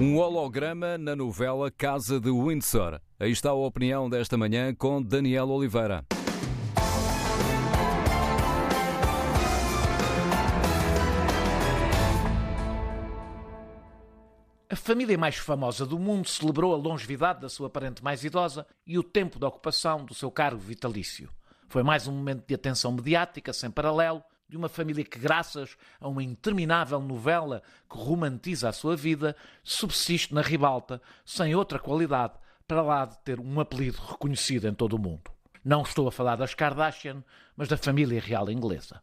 Um holograma na novela Casa de Windsor. Aí está a opinião desta manhã com Daniel Oliveira. A família mais famosa do mundo celebrou a longevidade da sua parente mais idosa e o tempo de ocupação do seu cargo vitalício. Foi mais um momento de atenção mediática sem paralelo de uma família que, graças a uma interminável novela que romantiza a sua vida, subsiste na ribalta sem outra qualidade para lá de ter um apelido reconhecido em todo o mundo. Não estou a falar das Kardashian, mas da família real inglesa.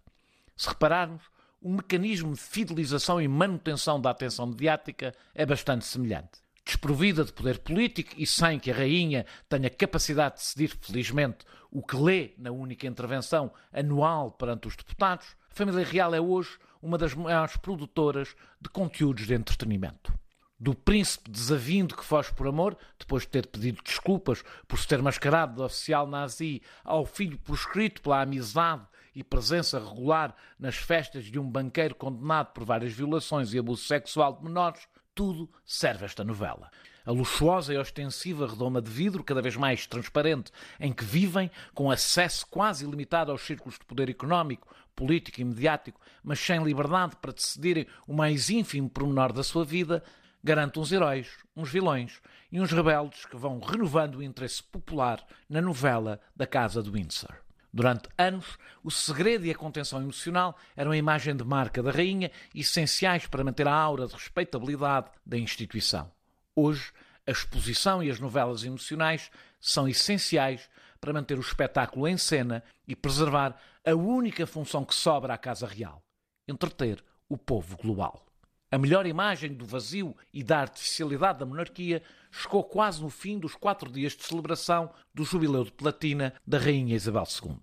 Se repararmos, o mecanismo de fidelização e manutenção da atenção mediática é bastante semelhante. Desprovida de poder político e sem que a rainha tenha capacidade de decidir, felizmente, o que lê na única intervenção anual perante os deputados, a família real é hoje uma das maiores produtoras de conteúdos de entretenimento. Do príncipe desavindo que foge por amor, depois de ter pedido desculpas por se ter mascarado de oficial nazi, ao filho proscrito pela amizade e presença regular nas festas de um banqueiro condenado por várias violações e abuso sexual de menores, tudo serve esta novela. A luxuosa e ostensiva redoma de vidro, cada vez mais transparente, em que vivem, com acesso quase ilimitado aos círculos de poder económico, político e mediático, mas sem liberdade para decidirem o mais ínfimo pormenor da sua vida, garante uns heróis, uns vilões e uns rebeldes que vão renovando o interesse popular na novela da Casa de Windsor. Durante anos, o segredo e a contenção emocional eram a imagem de marca da rainha, essenciais para manter a aura de respeitabilidade da instituição. Hoje, a exposição e as novelas emocionais são essenciais para manter o espetáculo em cena e preservar a única função que sobra à Casa Real: entreter o povo global. A melhor imagem do vazio e da artificialidade da monarquia chegou quase no fim dos quatro dias de celebração do Jubileu de Platina da Rainha Isabel II.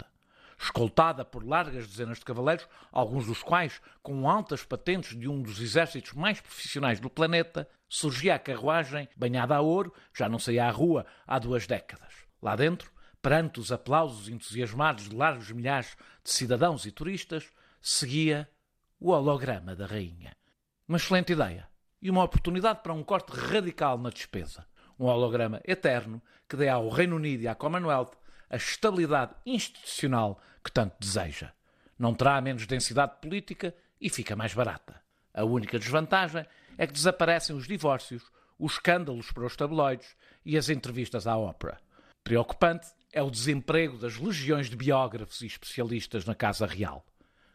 Escoltada por largas dezenas de cavaleiros, alguns dos quais com altas patentes de um dos exércitos mais profissionais do planeta, surgia a carruagem banhada a ouro, já não saía à rua há duas décadas. Lá dentro, perante os aplausos entusiasmados de largos milhares de cidadãos e turistas, seguia o holograma da Rainha. Uma excelente ideia e uma oportunidade para um corte radical na despesa. Um holograma eterno que dê ao Reino Unido e à Commonwealth a estabilidade institucional que tanto deseja. Não terá menos densidade política e fica mais barata. A única desvantagem é que desaparecem os divórcios, os escândalos para os tabloides e as entrevistas à ópera. Preocupante é o desemprego das legiões de biógrafos e especialistas na Casa Real.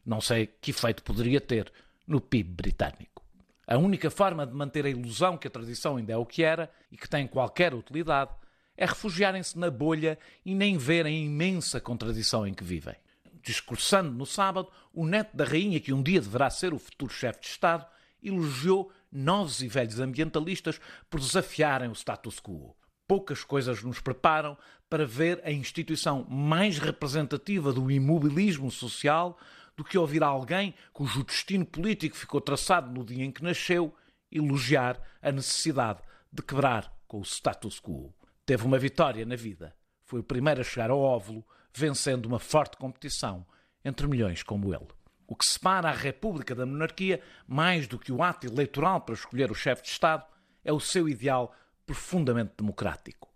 Não sei que efeito poderia ter no PIB britânico. A única forma de manter a ilusão que a tradição ainda é o que era e que tem qualquer utilidade é refugiarem-se na bolha e nem verem a imensa contradição em que vivem. Discursando no sábado, o neto da rainha, que um dia deverá ser o futuro chefe de Estado, elogiou novos e velhos ambientalistas por desafiarem o status quo. Poucas coisas nos preparam para ver a instituição mais representativa do imobilismo social do que ouvir alguém cujo destino político ficou traçado no dia em que nasceu elogiar a necessidade de quebrar com o status quo teve uma vitória na vida. Foi o primeiro a chegar ao óvulo, vencendo uma forte competição entre milhões como ele. O que separa a República da monarquia, mais do que o ato eleitoral para escolher o chefe de Estado, é o seu ideal profundamente democrático.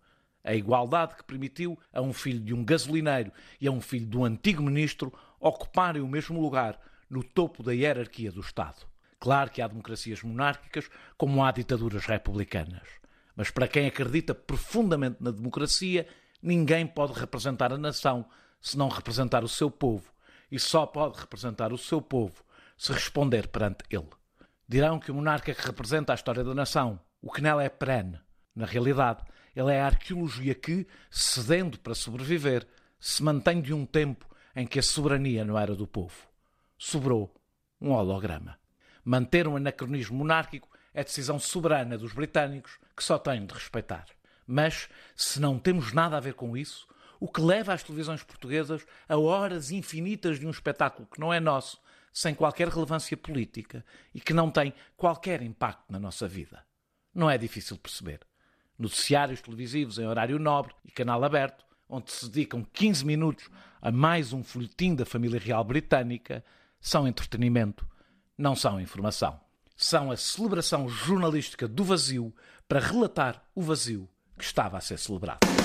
A igualdade que permitiu a um filho de um gasolineiro e a um filho de um antigo ministro ocuparem o mesmo lugar no topo da hierarquia do Estado. Claro que há democracias monárquicas, como há ditaduras republicanas. Mas para quem acredita profundamente na democracia, ninguém pode representar a nação se não representar o seu povo. E só pode representar o seu povo se responder perante ele. Dirão que o monarca que representa a história da nação, o que nela é perene. Na realidade, ele é a arqueologia que, cedendo para sobreviver, se mantém de um tempo em que a soberania não era do povo. Sobrou um holograma. Manter um anacronismo monárquico é decisão soberana dos britânicos que só têm de respeitar. Mas, se não temos nada a ver com isso, o que leva as televisões portuguesas a horas infinitas de um espetáculo que não é nosso, sem qualquer relevância política e que não tem qualquer impacto na nossa vida. Não é difícil perceber. Noticiários televisivos em horário nobre e canal aberto, onde se dedicam 15 minutos a mais um folhetim da família real britânica, são entretenimento, não são informação. são a celebração jornalística do vazio para relatar o vazio que estava a ser celebrado.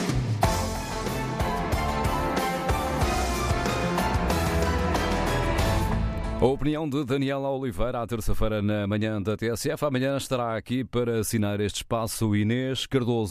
A opinião de Daniela Oliveira à terça-feira na manhã da TSF. Amanhã estará aqui para assinar este espaço Inês Cardoso.